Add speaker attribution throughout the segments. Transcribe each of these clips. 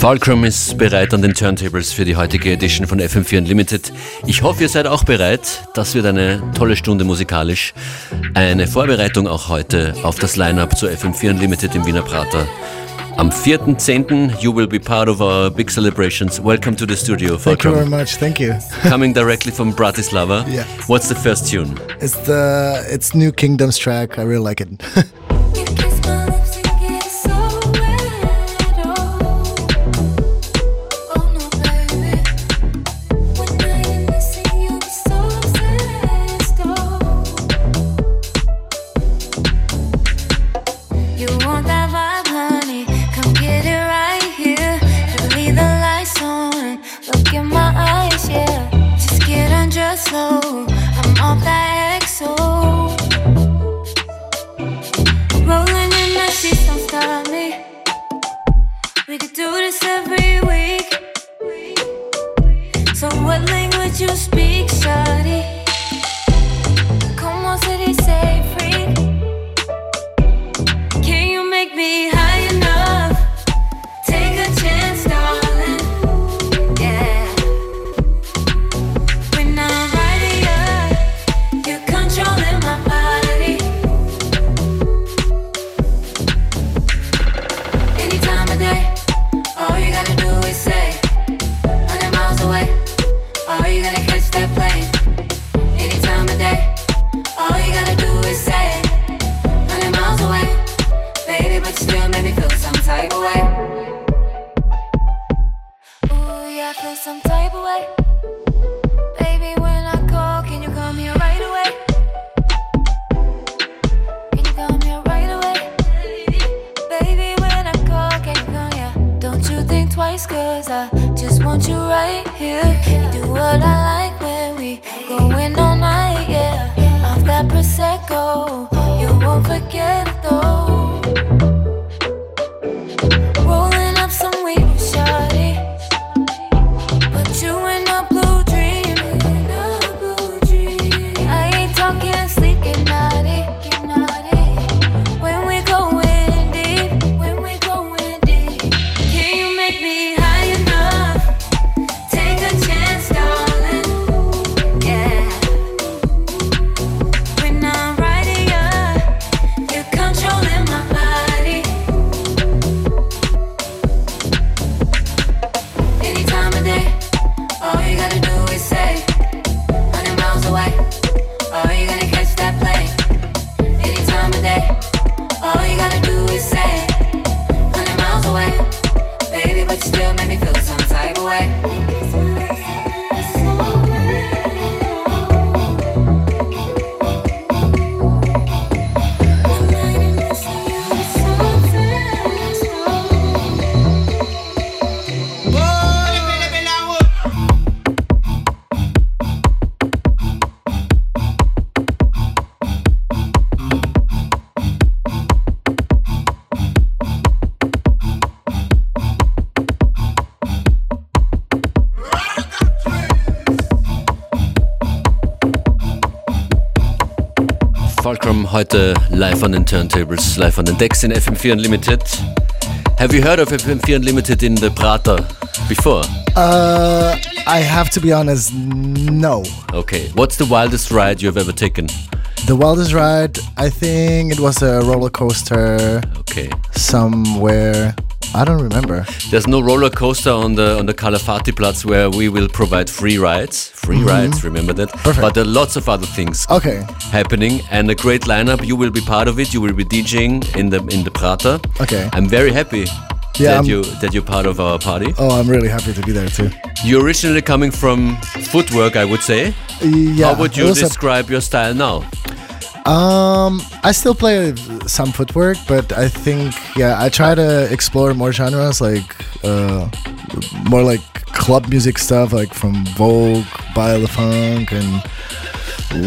Speaker 1: Fulcrum ist bereit an den Turntables für die heutige Edition von FM4 Unlimited. Ich hoffe, ihr seid auch bereit. Das wird eine tolle Stunde musikalisch. Eine Vorbereitung auch heute auf das Line-Up zu FM4 Unlimited im Wiener Prater. Am 4.10. you will be part of our big celebrations. Welcome to the studio,
Speaker 2: Fulcrum. Thank you very much. Thank you.
Speaker 1: Coming directly from Bratislava.
Speaker 2: Yeah.
Speaker 1: What's the first tune?
Speaker 2: It's the it's New Kingdoms track. I really like it.
Speaker 1: heute live on the turntables, live on the decks in FM4 Unlimited. Have you heard of FM4 Unlimited in the Prater before?
Speaker 2: Uh, I have to be honest, no.
Speaker 1: Okay, what's the wildest ride you've ever taken?
Speaker 2: The wildest ride, I think it was a roller coaster.
Speaker 1: Okay.
Speaker 2: Somewhere I don't remember.
Speaker 1: There's no roller coaster on the on the Calafati Platz where we will provide free rides. Free mm -hmm. rides, remember that?
Speaker 2: Perfect.
Speaker 1: But there are lots of other things
Speaker 2: okay.
Speaker 1: happening and a great lineup. You will be part of it. You will be DJing in the in the Prater.
Speaker 2: Okay.
Speaker 1: I'm very happy yeah, that I'm, you that you're part of our party.
Speaker 2: Oh, I'm really happy to be there too.
Speaker 1: You're originally coming from footwork, I would say.
Speaker 2: Yeah.
Speaker 1: How would you describe your style now?
Speaker 2: Um, I still play some footwork, but I think yeah, I try to explore more genres like uh, more like club music stuff, like from Vogue, Baile Funk, and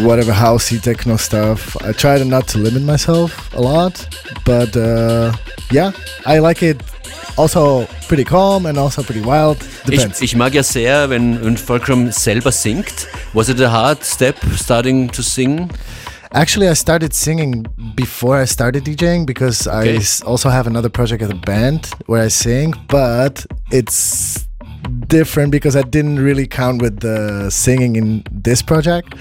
Speaker 2: whatever housey techno stuff. I try to not to limit myself a lot, but uh, yeah, I like it. Also pretty calm and also pretty wild.
Speaker 1: Depends. Ich, ich mag ja sehr, wenn, wenn Fulcrum selber singt. Was it a hard step starting to sing?
Speaker 2: Actually, I started singing before I started DJing because okay. I also have another project as a band where I sing, but it's different because I didn't really count with the singing in this project.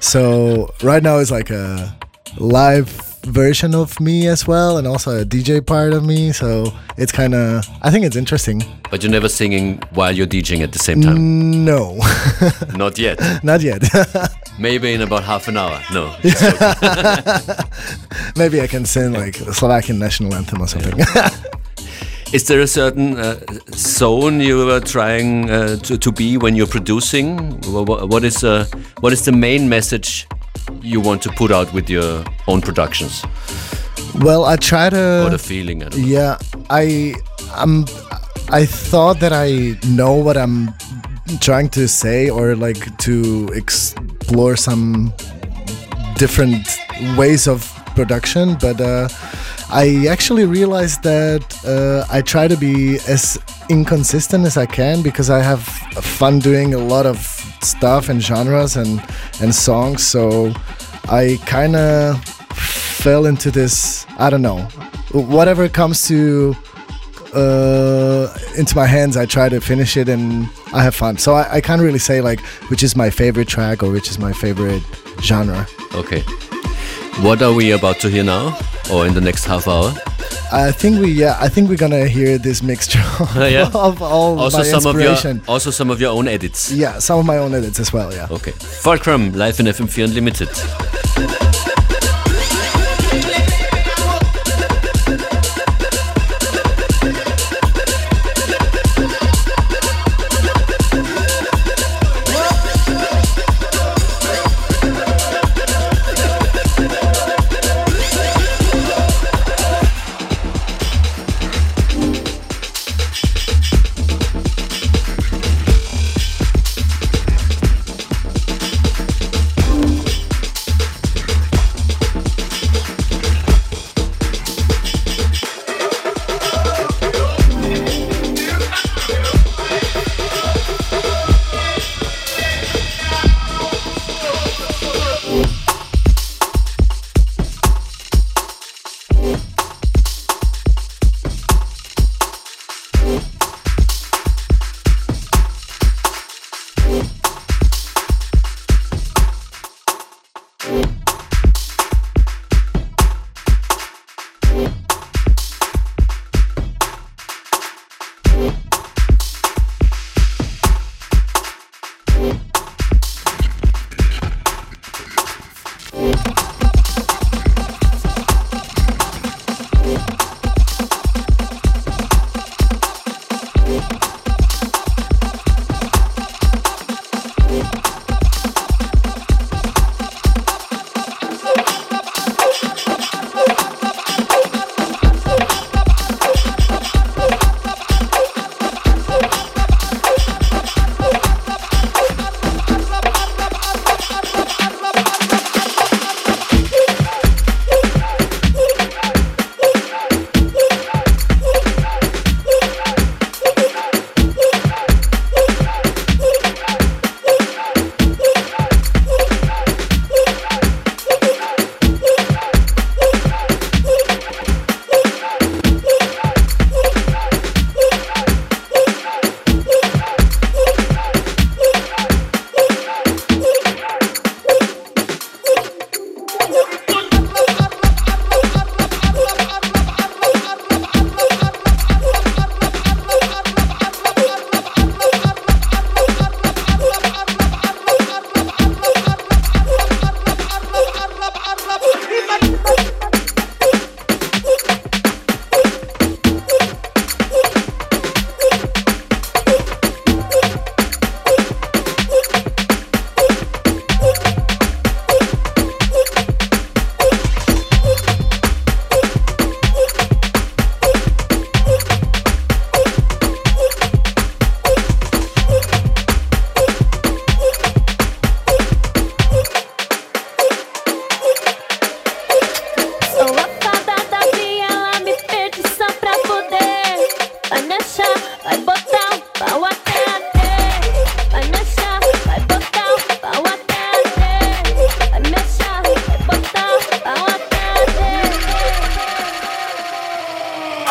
Speaker 2: So right now it's like a live version of me as well and also a DJ part of me. So it's kind of, I think it's interesting.
Speaker 1: But you're never singing while you're DJing at the same time?
Speaker 2: No,
Speaker 1: Not yet.
Speaker 2: not yet.
Speaker 1: Maybe in about half an hour. No.
Speaker 2: Maybe I can sing like the Slovakian national anthem or something.
Speaker 1: Is there a certain uh, zone you are trying uh, to, to be when you're producing? Wha- wha- What is, uh, what is the main message you want to put out with your own productions?
Speaker 2: well, I try to.
Speaker 1: Or the feeling? I.
Speaker 2: Yeah, I I'm I thought that I know what I'm trying to say or like to explore some different ways of production, but uh, I actually realized that uh, I try to be as inconsistent as I can because I have fun doing a lot of stuff and genres and and songs. So I kind of fell into this. I don't know. Whatever comes to uh, into my hands, I try to finish it and I have fun. So I, I can't really say like which is my favorite track or which is my favorite genre.
Speaker 1: Okay. What are we about to hear now? Or in the next half hour?
Speaker 2: I think we yeah I think we're gonna hear this mixture
Speaker 1: Yeah.
Speaker 2: of all
Speaker 1: Also
Speaker 2: my
Speaker 1: some of your
Speaker 2: inspiration.
Speaker 1: also some of your own edits.
Speaker 2: yeah, some of my own edits as well. Yeah.
Speaker 1: Okay. Fulcrum live in FM4 Unlimited.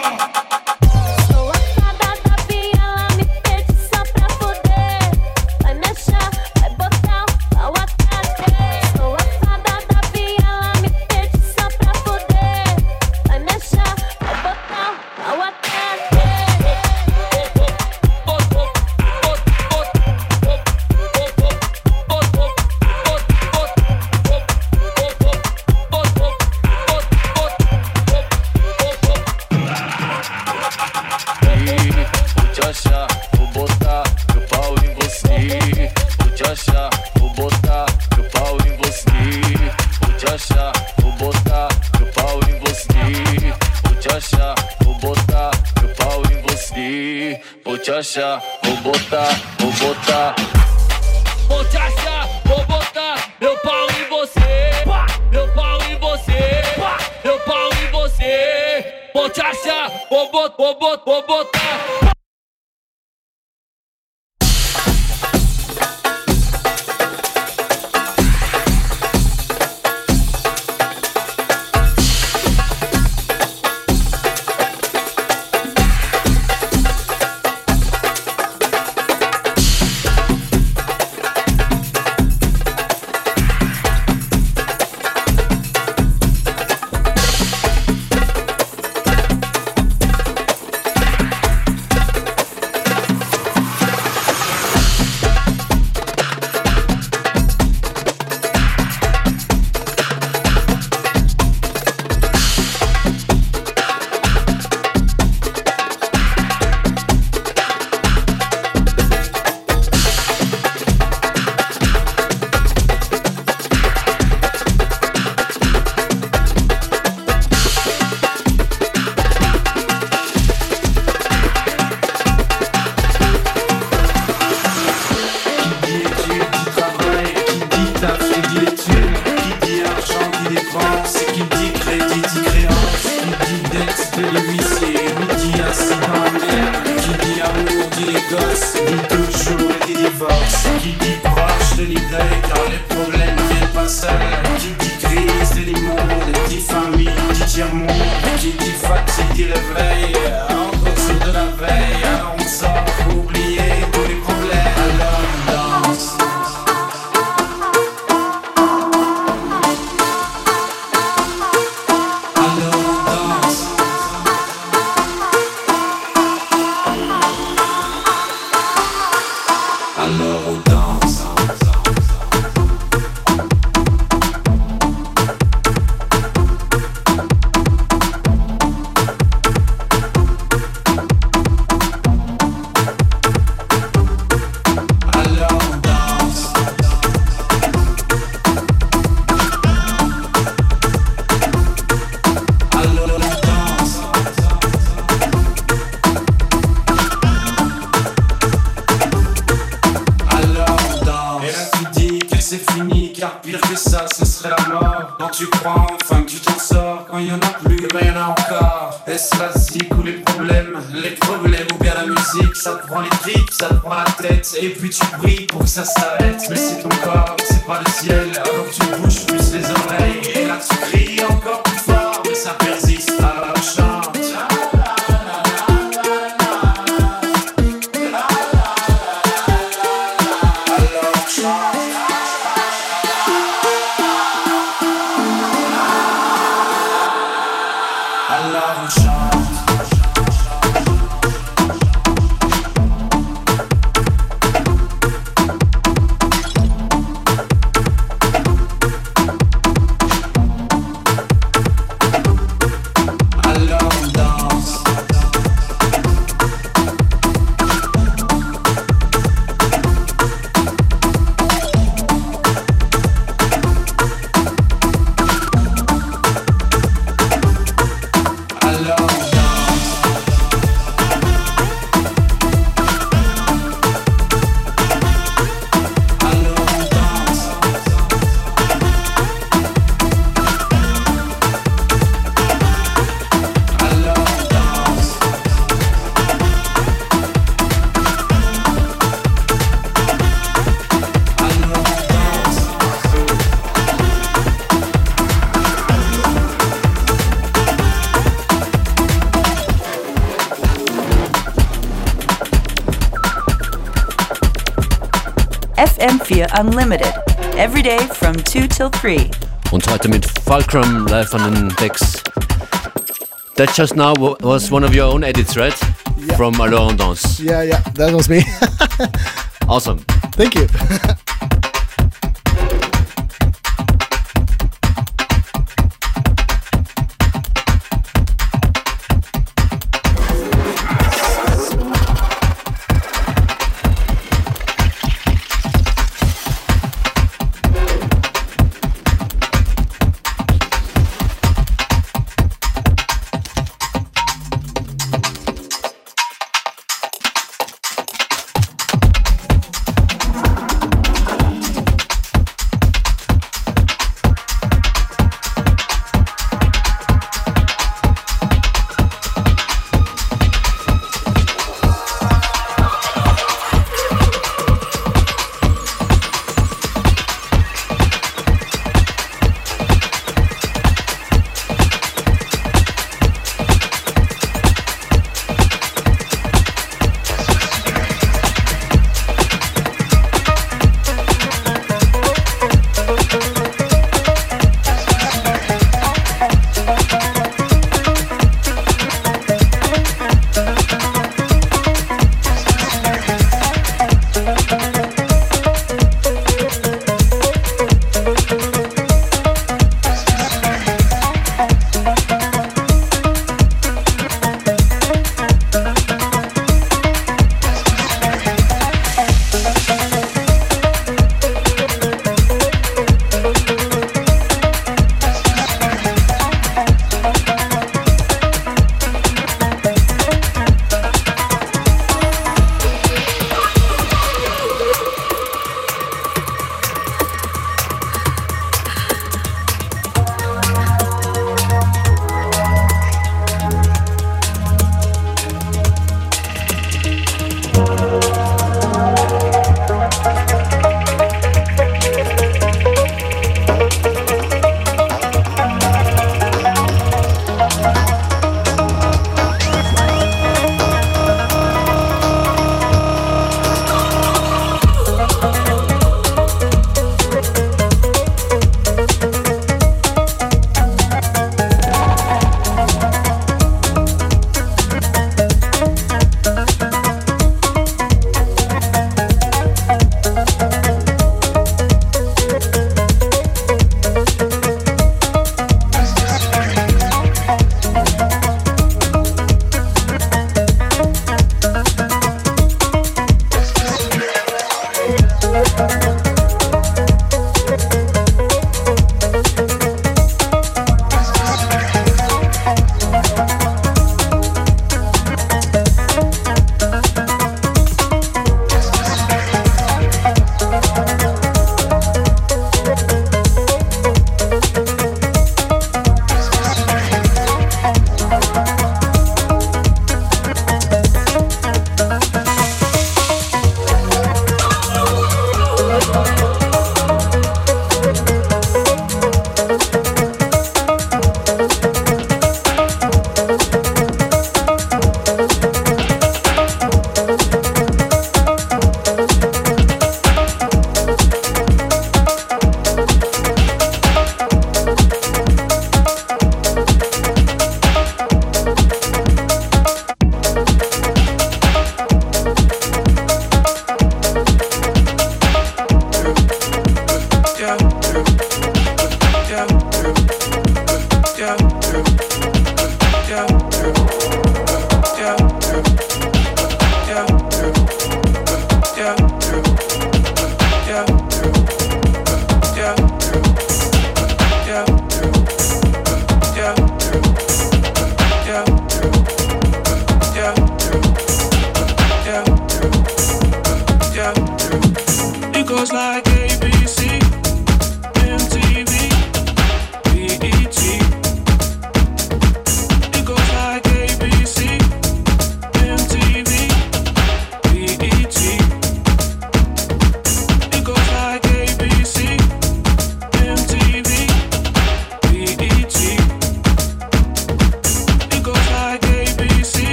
Speaker 3: Música car pire que ça,
Speaker 4: ce serait la mort. Quand tu crois enfin que tu t'en sors, quand y en a plus, eh ben y en a encore. Est-ce
Speaker 3: la zik ou les problèmes, les problèmes ou bien la musique? Ça te prend les tripes, ça te prend la tête,
Speaker 5: et puis tu brilles pour que ça s'arrête. Mais c'est ton corps, c'est pas le ciel, alors tu bouges plus les oreilles, et là tu cries encore plus fort, mais ça persiste à la
Speaker 6: FM4 Unlimited. Every day from 2 till 3.
Speaker 1: Und heute mit Fulcrum live an den Decks. That just now was one of your own edits, right? From Alors on Danse.
Speaker 2: Yeah, yeah, that was me.
Speaker 1: Awesome.
Speaker 2: Thank you.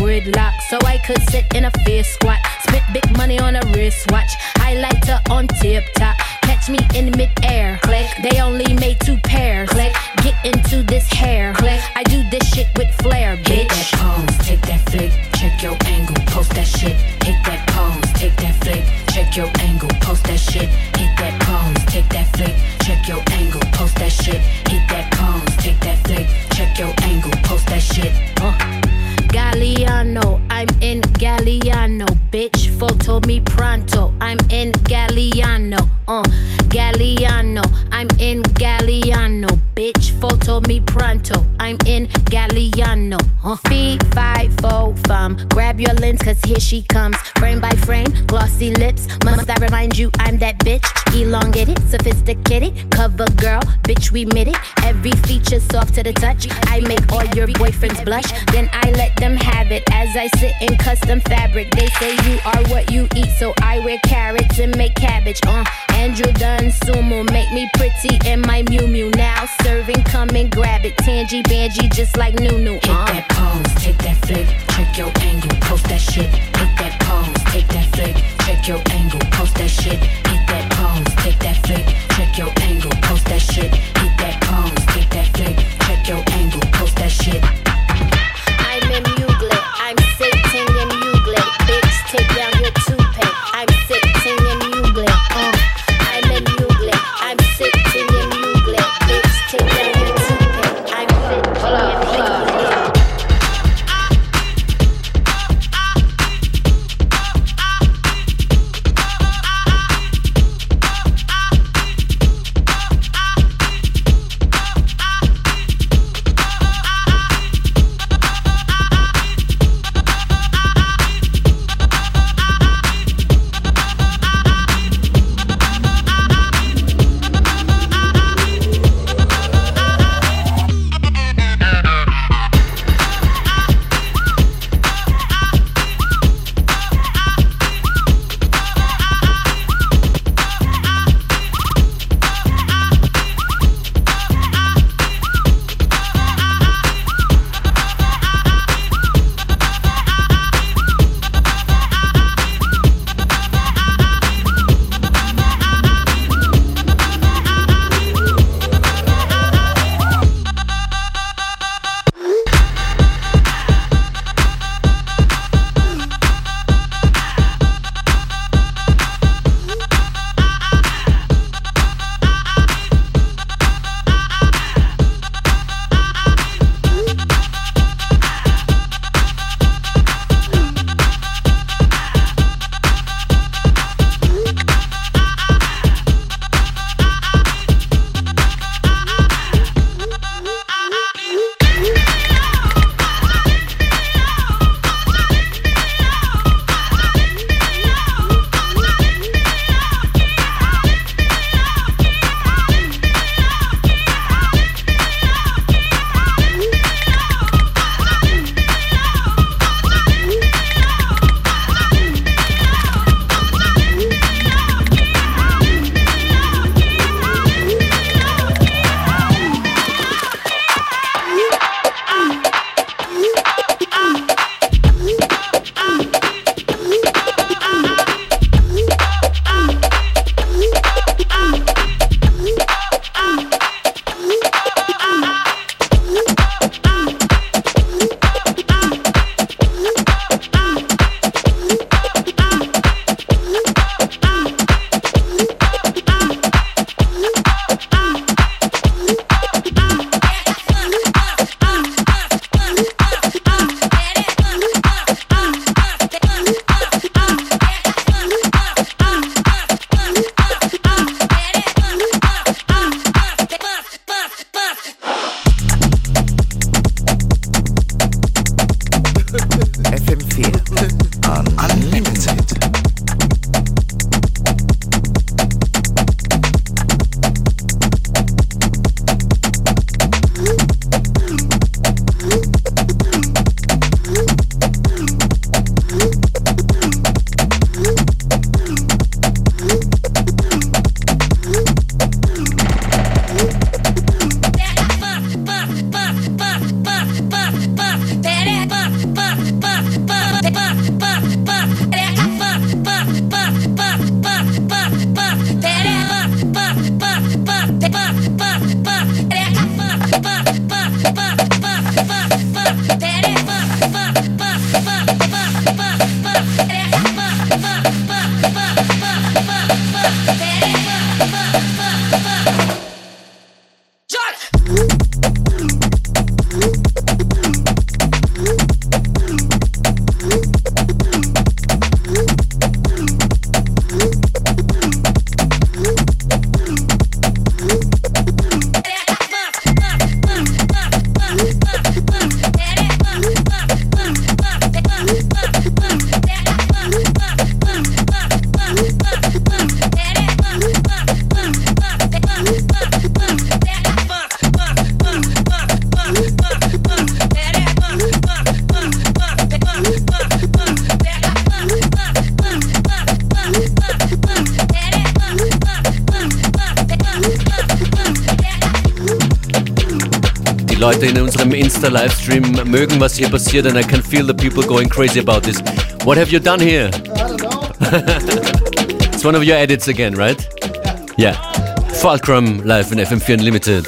Speaker 7: gridlock so I could sit in a fair squat. Spit big money on a wristwatch. Highlighter on tip top. Catch me in midair. Click. They only made two pairs. Click. Get into this hair. Click. I do this shit with flair, bitch. Hit that pose, take that flick, check your angle, post that shit. Hit that pose, take that flick, check your angle, post that shit. Me pronto, I'm in Galliano, uh. Galliano, I'm in Galliano, bitch. Told me pronto, I'm in Galliano, uh. Fee, five, four, fum. Grab your lens, cause here she comes. Frame by frame, glossy lips. Must I remind you I'm that bitch? Elongated, sophisticated, cover girl, bitch, we made it. Every feature soft to the touch. I make all your boyfriends blush, then I let them have it as I sit in custom fabric. They say you are what you eat, so I wear carrots and make cabbage. Uh, Andrew Dunn sumo, make me pretty in my Miu Miu. Now serving, come and grab it. Tangy Bangy, just like Nunu. Hit uh. that pose, take that flick, check your angle, post that shit. Hit that pose, take that flick, check your angle, post that shit. Hit that pose, take that flick, check your angle, post that shit. Hit that pose, take that flick, check your angle, post that shit.
Speaker 8: here, but here, and I can feel the people going crazy about this. What have you done here?
Speaker 1: I don't know.
Speaker 8: it's one of your edits again, right? Yeah. Fulcrum live in FM4 Unlimited.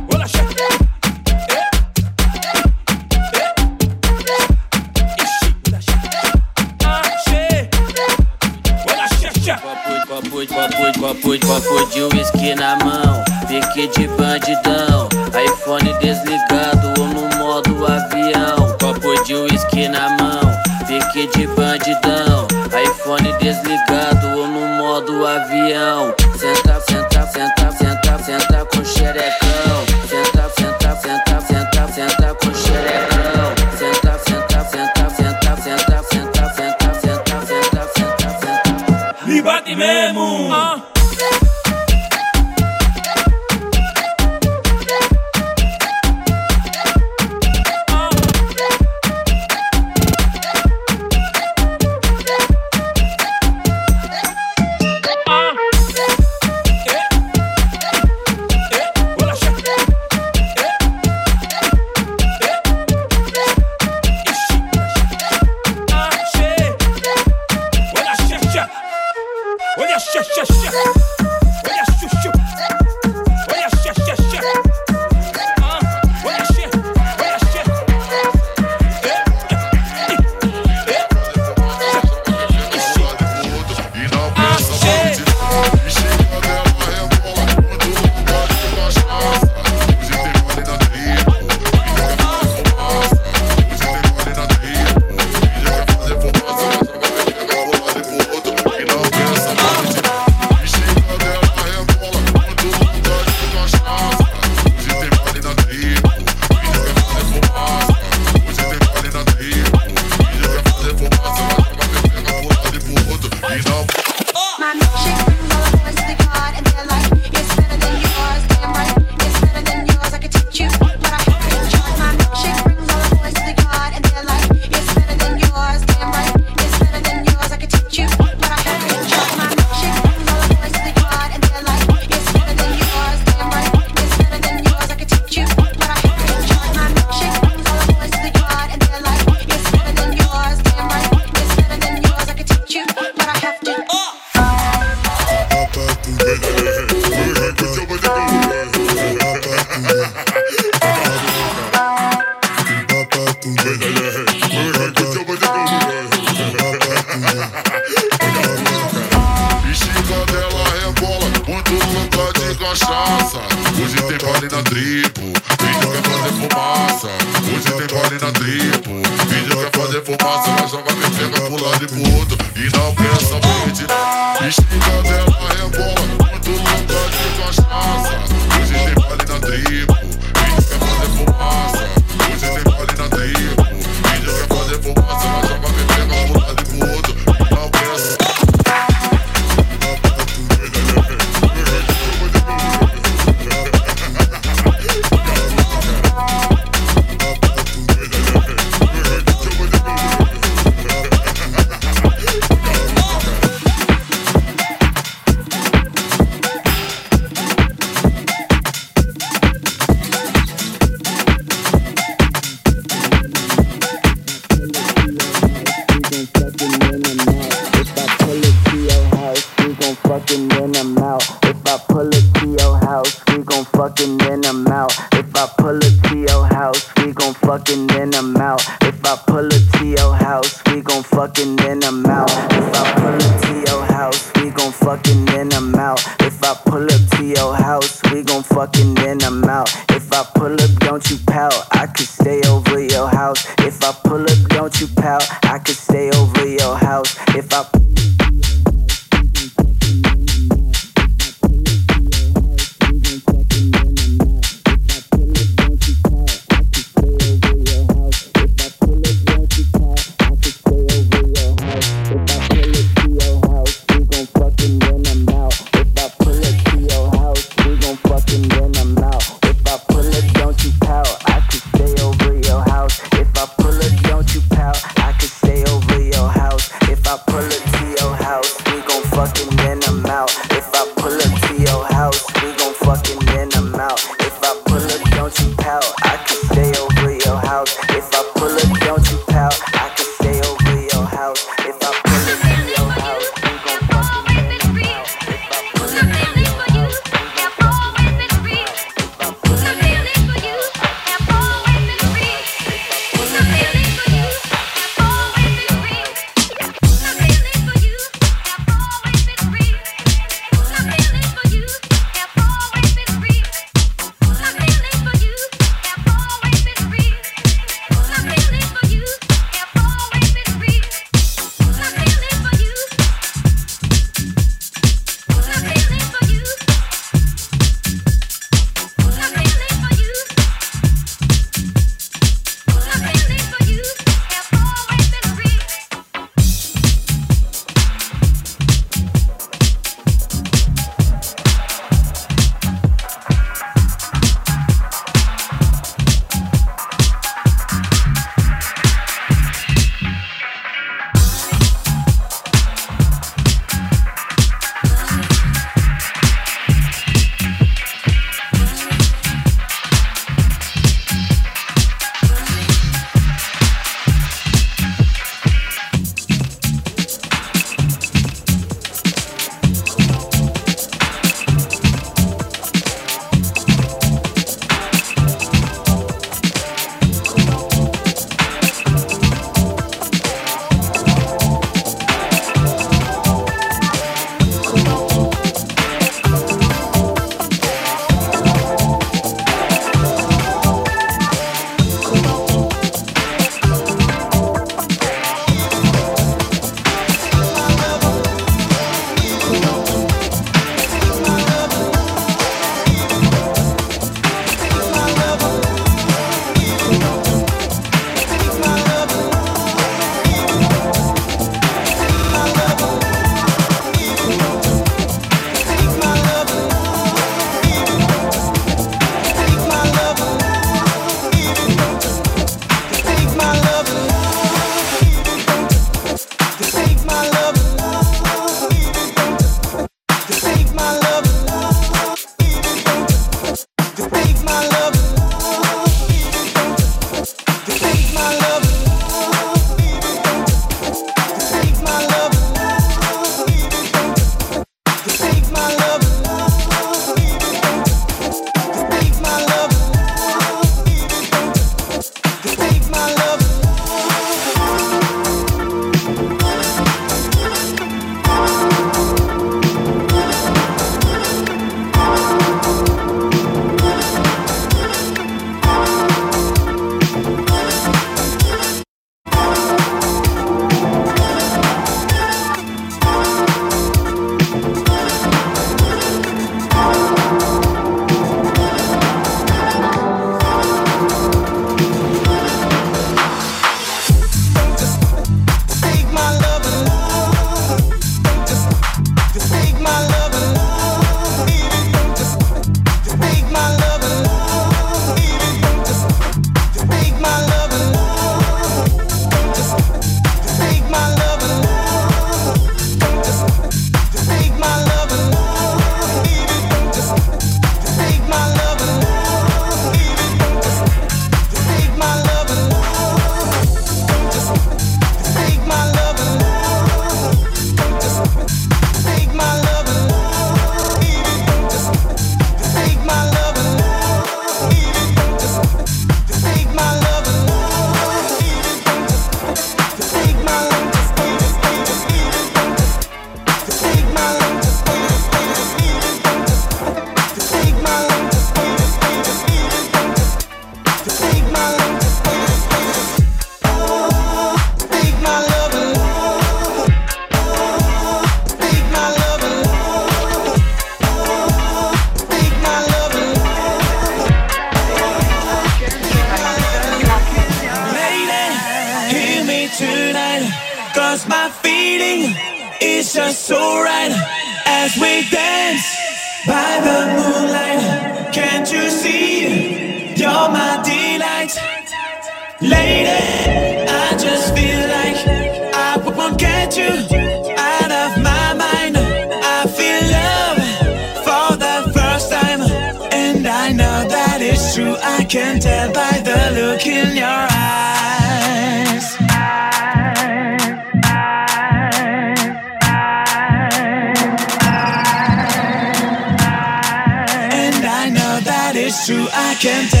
Speaker 5: True.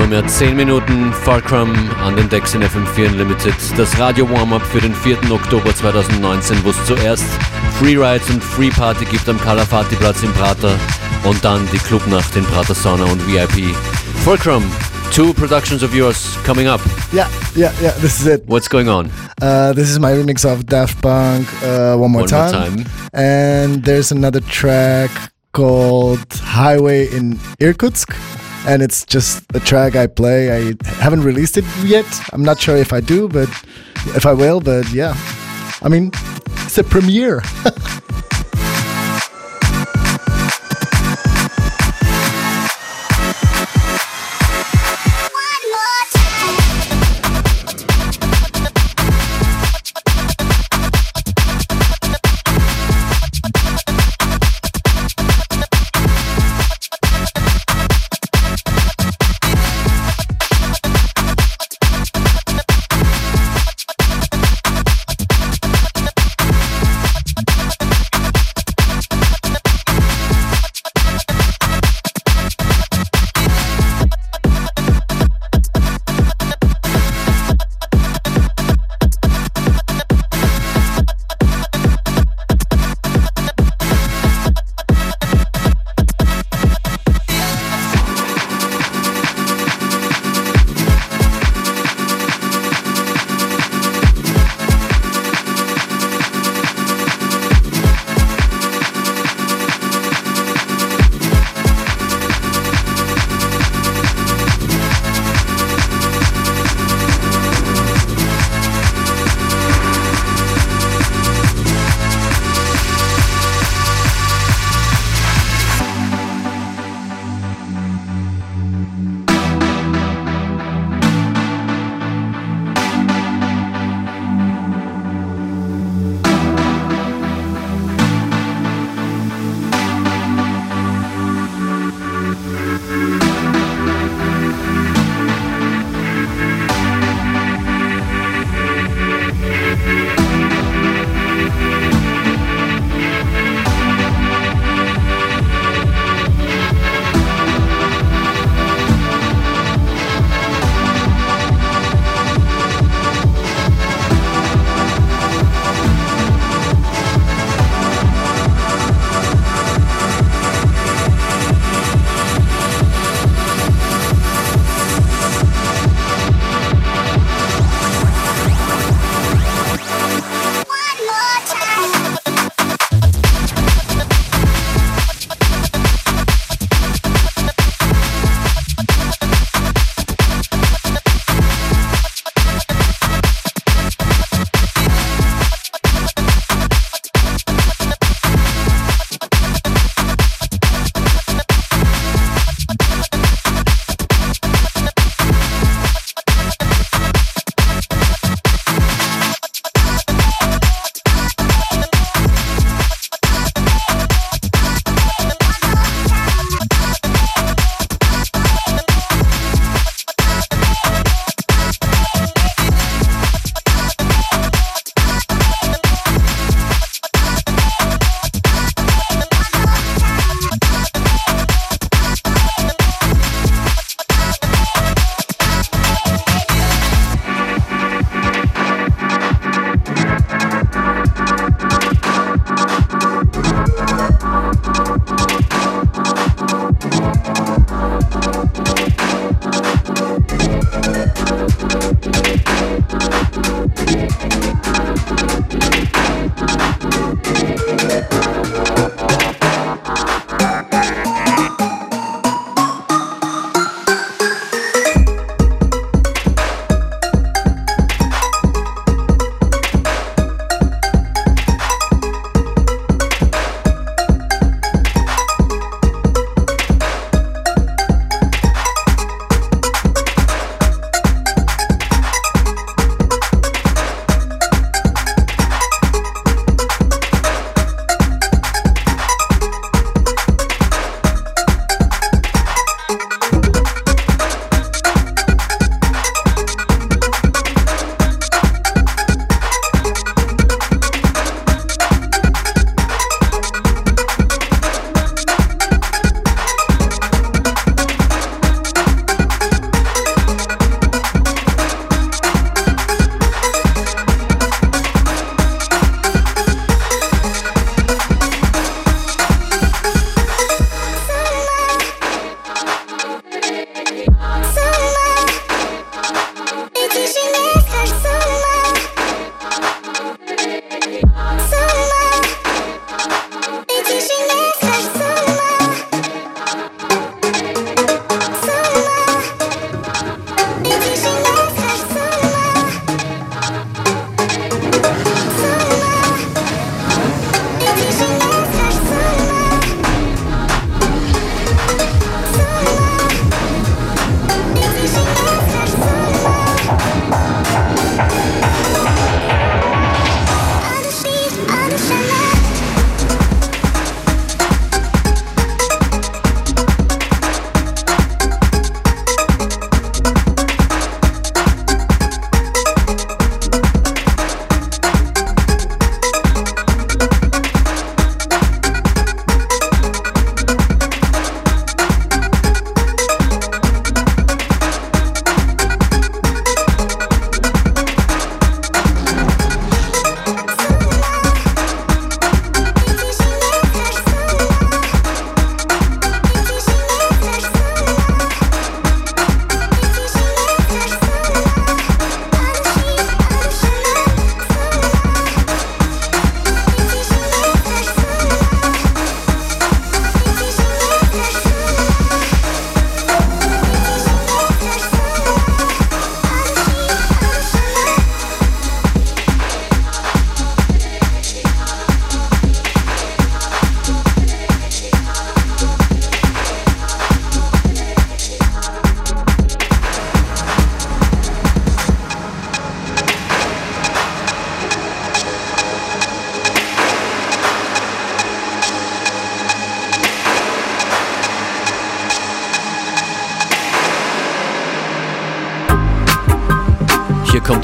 Speaker 1: Nur mehr 10 Minuten Fulcrum an den Decks in FM4 Unlimited. Das Radio Warm-Up für den 4. Oktober 2019, wo es zuerst Freerides und Free Party gibt am Calafati Platz in Prater und dann die Clubnacht in Prater Sauna und VIP. Fulcrum, two productions of yours coming up.
Speaker 2: Yeah, yeah, yeah. This is it.
Speaker 1: What's going on?
Speaker 2: Uh, this is my remix of Daft Punk. Uh, one more
Speaker 1: One more
Speaker 2: time.
Speaker 1: time.
Speaker 2: And there's another track called Highway in Irkutsk. And it's just a track I play. I haven't released it yet. I'm not sure if I do, but if I will. But yeah, I mean, it's a premiere.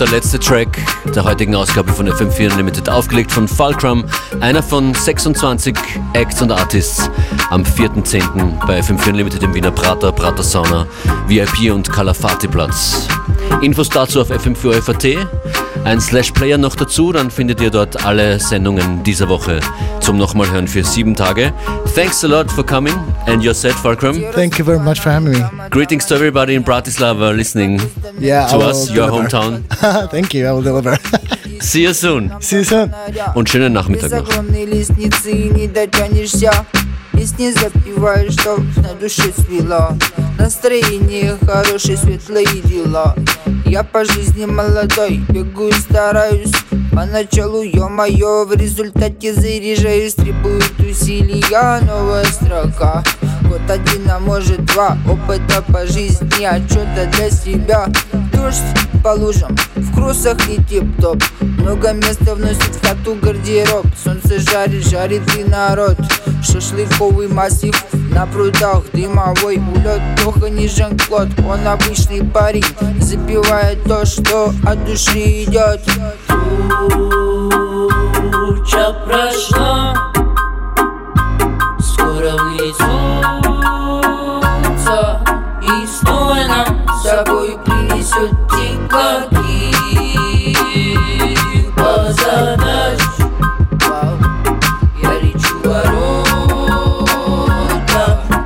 Speaker 1: der letzte Track der heutigen Ausgabe von FM4 Unlimited, aufgelegt von Fulcrum, einer von 26 Acts und Artists am 4.10. bei FM4 Unlimited im Wiener Prater, Prater Sauna, VIP und Calafati Platz. Infos dazu auf FM4 ein Slash Player noch dazu, dann findet ihr dort alle Sendungen dieser Woche zum nochmal hören für sieben Tage. Thanks a lot for coming and your set, Fulcrum.
Speaker 2: Thank you very much for having me.
Speaker 1: Greetings to everybody in Bratislava listening
Speaker 2: Yeah,
Speaker 1: to
Speaker 2: I will
Speaker 1: us, your
Speaker 2: deliver.
Speaker 1: hometown.
Speaker 2: Thank you. I will deliver.
Speaker 1: See you soon.
Speaker 2: See you soon.
Speaker 1: Und schönen Nachmittag noch.
Speaker 9: не дотянешься Песни запиваешь, чтоб на душе свело Настроение хорошее, светлые дела Я по жизни молодой, бегу и стараюсь Поначалу, ё-моё, в результате заряжаюсь Требует усилия новая строка Год один, а может два Опыта по жизни, отчета для себя Дождь по лужам, в кроссах и тип-топ. Много места вносит в хату гардероб. Солнце жарит, жарит и народ. Шашлыковый массив на прудах. Дымовой улет, плохо не Жан-Клод. Он обычный парень, запивает то, что от души идет
Speaker 10: Туча прошла. Скоро влезутся
Speaker 9: собой принесет Позадач Вау, Я лечу ворота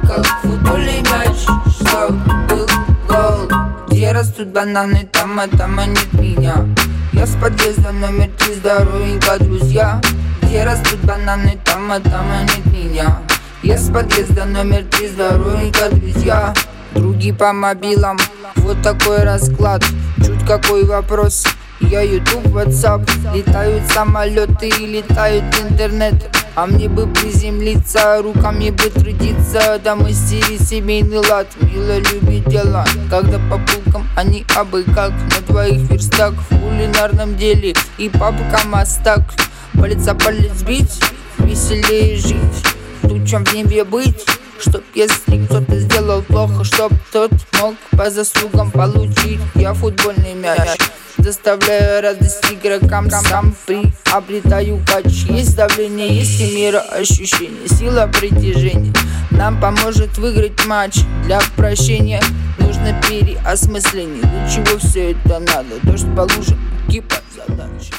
Speaker 9: Как футбольный мяч, что был гол. Где растут бананы, там, а там нет меня Я с подъезда номер три, здоровенько, друзья. Где растут бананы, там, а там нет меня Я с подъезда номер три, здоровенько, друзья Други по мобилам, вот такой расклад. Чуть какой вопрос, я YouTube, WhatsApp. Летают самолеты и летают интернет. А мне бы приземлиться, руками бы трудиться. Да мастерить семейный лад, мило любить дела Когда по полкам они абы как. На твоих верстах в кулинарном деле. И папка мастак. Палец о палец бить, веселее жить. Тучам в небе быть Чтоб если кто-то сделал плохо Чтоб тот мог по заслугам получить. Я футбольный мяч Доставляю радость игрокам Сам фри, обретаю кач Есть давление, есть и мироощущение Сила притяжения. Нам поможет выиграть матч Для прощения. Нужно переосмысление Для чего все это надо? Дождь по лужам, кипа задач